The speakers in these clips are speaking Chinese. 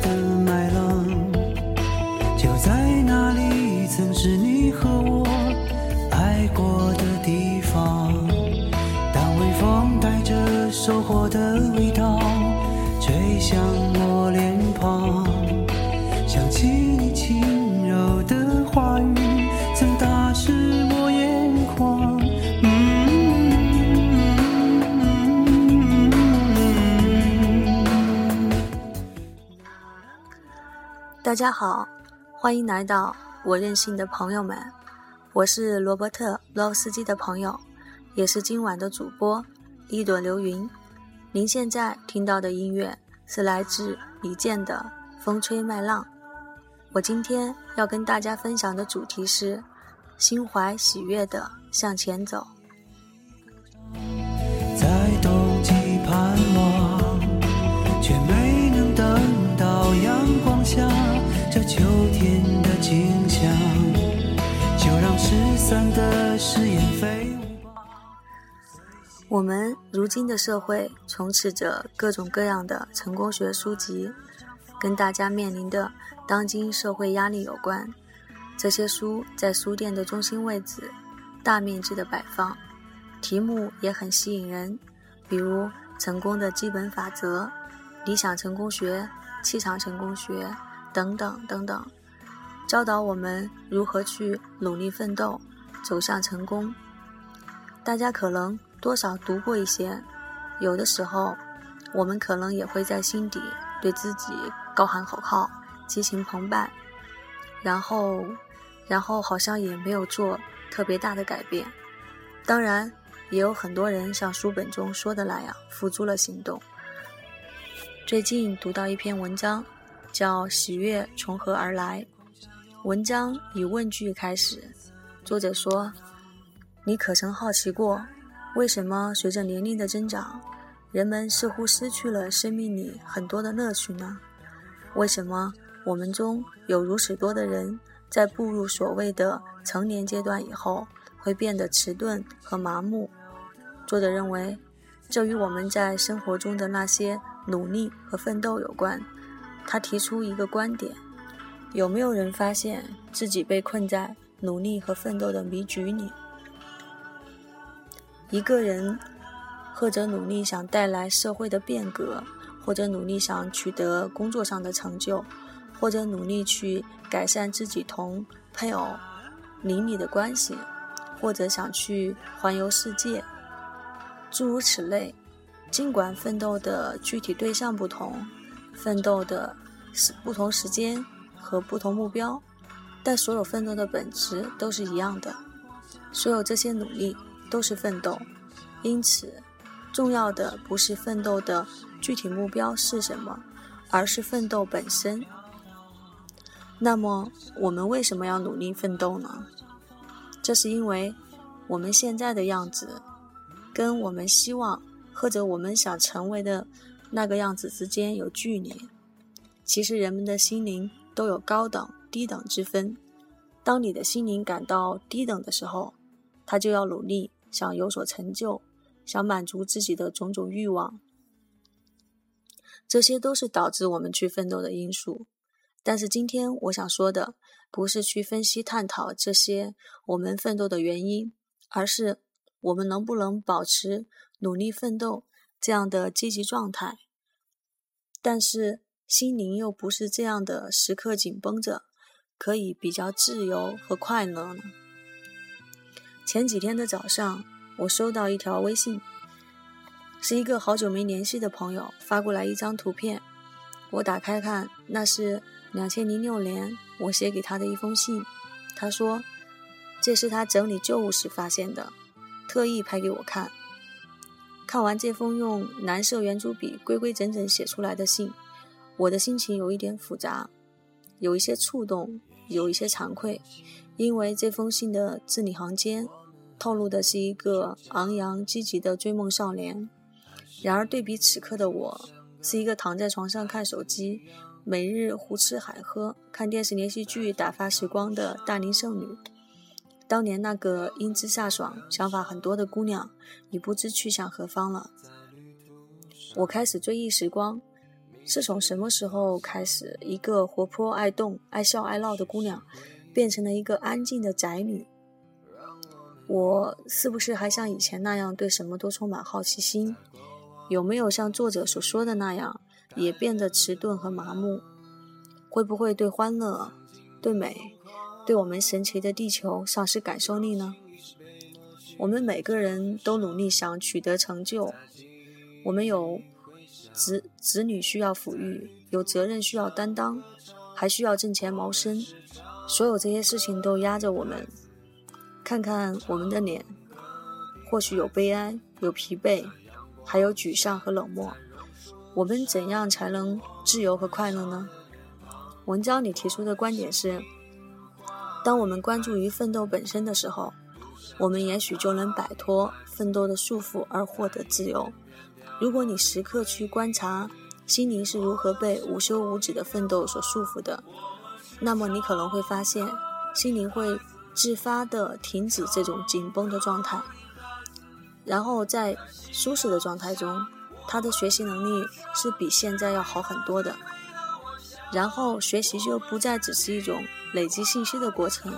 的大家好，欢迎来到我任性的朋友们，我是罗伯特·洛夫斯基的朋友，也是今晚的主播一朵流云。您现在听到的音乐是来自李健的《风吹麦浪》。我今天要跟大家分享的主题是心怀喜悦的向前走。这秋天的景象。就让失散的誓言飞舞吧。我们如今的社会充斥着各种各样的成功学书籍，跟大家面临的当今社会压力有关。这些书在书店的中心位置，大面积的摆放，题目也很吸引人，比如《成功的基本法则》《理想成功学》《气场成功学》等等等等，教导我们如何去努力奋斗，走向成功。大家可能多少读过一些，有的时候，我们可能也会在心底对自己高喊口号，激情澎湃，然后，然后好像也没有做特别大的改变。当然，也有很多人像书本中说的那样付诸了行动。最近读到一篇文章，叫《喜悦从何而来》。文章以问句开始，作者说：“你可曾好奇过，为什么随着年龄的增长，人们似乎失去了生命里很多的乐趣呢？为什么我们中有如此多的人在步入所谓的成年阶段以后，会变得迟钝和麻木？”作者认为，这与我们在生活中的那些努力和奋斗有关。他提出一个观点。有没有人发现自己被困在努力和奋斗的迷局里？一个人或者努力想带来社会的变革，或者努力想取得工作上的成就，或者努力去改善自己同配偶、邻里的关系，或者想去环游世界，诸如此类。尽管奋斗的具体对象不同，奋斗的是不同时间。和不同目标，但所有奋斗的本质都是一样的。所有这些努力都是奋斗，因此，重要的不是奋斗的具体目标是什么，而是奋斗本身。那么，我们为什么要努力奋斗呢？这是因为我们现在的样子，跟我们希望或者我们想成为的那个样子之间有距离。其实，人们的心灵。都有高等、低等之分。当你的心灵感到低等的时候，他就要努力，想有所成就，想满足自己的种种欲望。这些都是导致我们去奋斗的因素。但是今天我想说的，不是去分析探讨这些我们奋斗的原因，而是我们能不能保持努力奋斗这样的积极状态。但是。心灵又不是这样的，时刻紧绷着，可以比较自由和快乐呢。前几天的早上，我收到一条微信，是一个好久没联系的朋友发过来一张图片。我打开看，那是两千零六年我写给他的一封信。他说，这是他整理旧物时发现的，特意拍给我看。看完这封用蓝色圆珠笔规规整整写出来的信。我的心情有一点复杂，有一些触动，有一些惭愧，因为这封信的字里行间透露的是一个昂扬积极的追梦少年。然而对比此刻的我，是一个躺在床上看手机，每日胡吃海喝、看电视连续剧打发时光的大龄剩女。当年那个英姿飒爽、想法很多的姑娘，已不知去向何方了。我开始追忆时光，是从什么时候开始，一个活泼爱动、爱笑爱闹的姑娘，变成了一个安静的宅女？我是不是还像以前那样对什么都充满好奇心？有没有像作者所说的那样，也变得迟钝和麻木？会不会对欢乐、对美、对我们神奇的地球丧失感受力呢？我们每个人都努力想取得成就，我们有子子女需要抚育，有责任需要担当，还需要挣钱谋生，所有这些事情都压着我们。看看我们的脸，或许有悲哀，有疲惫，还有沮丧和冷漠。我们怎样才能自由和快乐呢？文章里提出的观点是：当我们关注于奋斗本身的时候，我们也许就能摆脱奋斗的束缚而获得自由。如果你时刻去观察心灵是如何被无休无止的奋斗所束缚的，那么你可能会发现，心灵会。自发的停止这种紧绷的状态，然后在舒适的状态中，他的学习能力是比现在要好很多的。然后学习就不再只是一种累积信息的过程，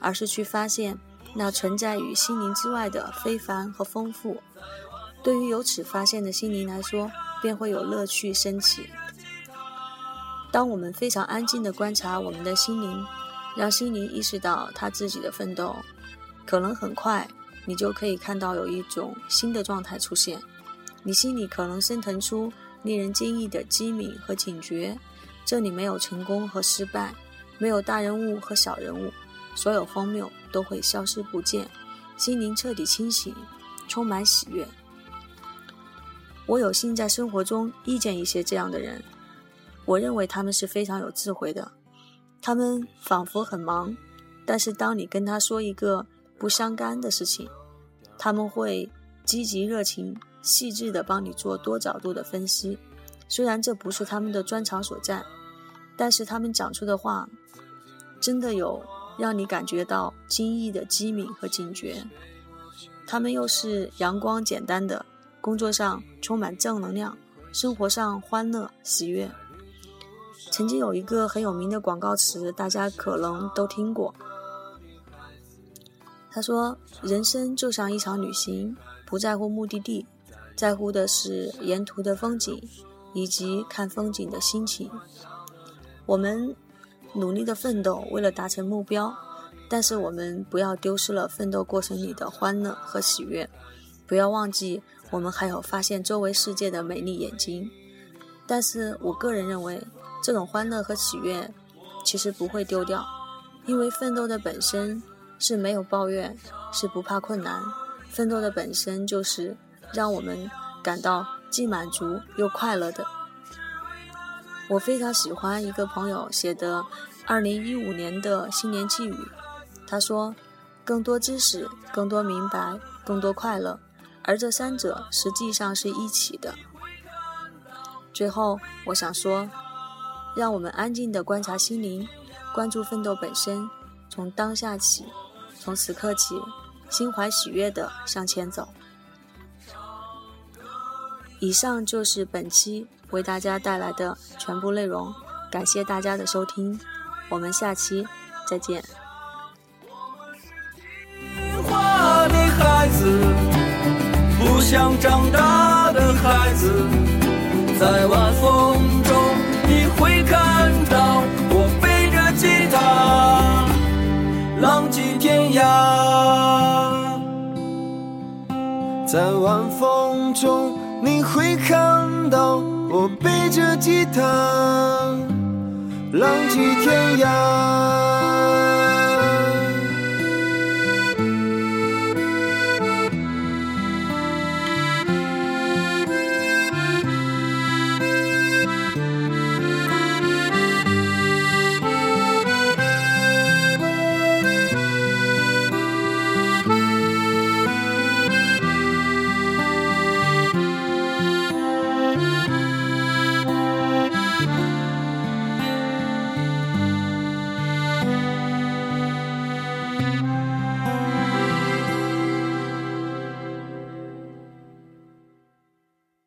而是去发现那存在于心灵之外的非凡和丰富。对于由此发现的心灵来说，便会有乐趣升起。当我们非常安静地观察我们的心灵。让心灵意识到他自己的奋斗，可能很快你就可以看到有一种新的状态出现。你心里可能升腾出令人惊异的机敏和警觉。这里没有成功和失败，没有大人物和小人物，所有荒谬都会消失不见。心灵彻底清醒，充满喜悦。我有幸在生活中遇见一些这样的人，我认为他们是非常有智慧的。他们仿佛很忙，但是当你跟他说一个不相干的事情，他们会积极热情、细致地帮你做多角度的分析。虽然这不是他们的专长所在，但是他们讲出的话，真的有让你感觉到惊异的机敏和警觉。他们又是阳光简单的，工作上充满正能量，生活上欢乐喜悦。曾经有一个很有名的广告词，大家可能都听过。他说：“人生就像一场旅行，不在乎目的地，在乎的是沿途的风景以及看风景的心情。我们努力的奋斗，为了达成目标，但是我们不要丢失了奋斗过程里的欢乐和喜悦，不要忘记我们还有发现周围世界的美丽眼睛。但是我个人认为。”这种欢乐和喜悦，其实不会丢掉，因为奋斗的本身是没有抱怨，是不怕困难。奋斗的本身就是让我们感到既满足又快乐的。我非常喜欢一个朋友写的2015年的新年寄语，他说：“更多知识，更多明白，更多快乐，而这三者实际上是一起的。”最后，我想说。让我们安静地观察心灵，关注奋斗本身，从当下起，从此刻起，心怀喜悦地向前走。以上就是本期为大家带来的全部内容，感谢大家的收听，我们下期再见。不想长大的孩子，在晚风中。你会看到我背着吉他，浪迹天涯。在晚风中，你会看到我背着吉他，浪迹天涯。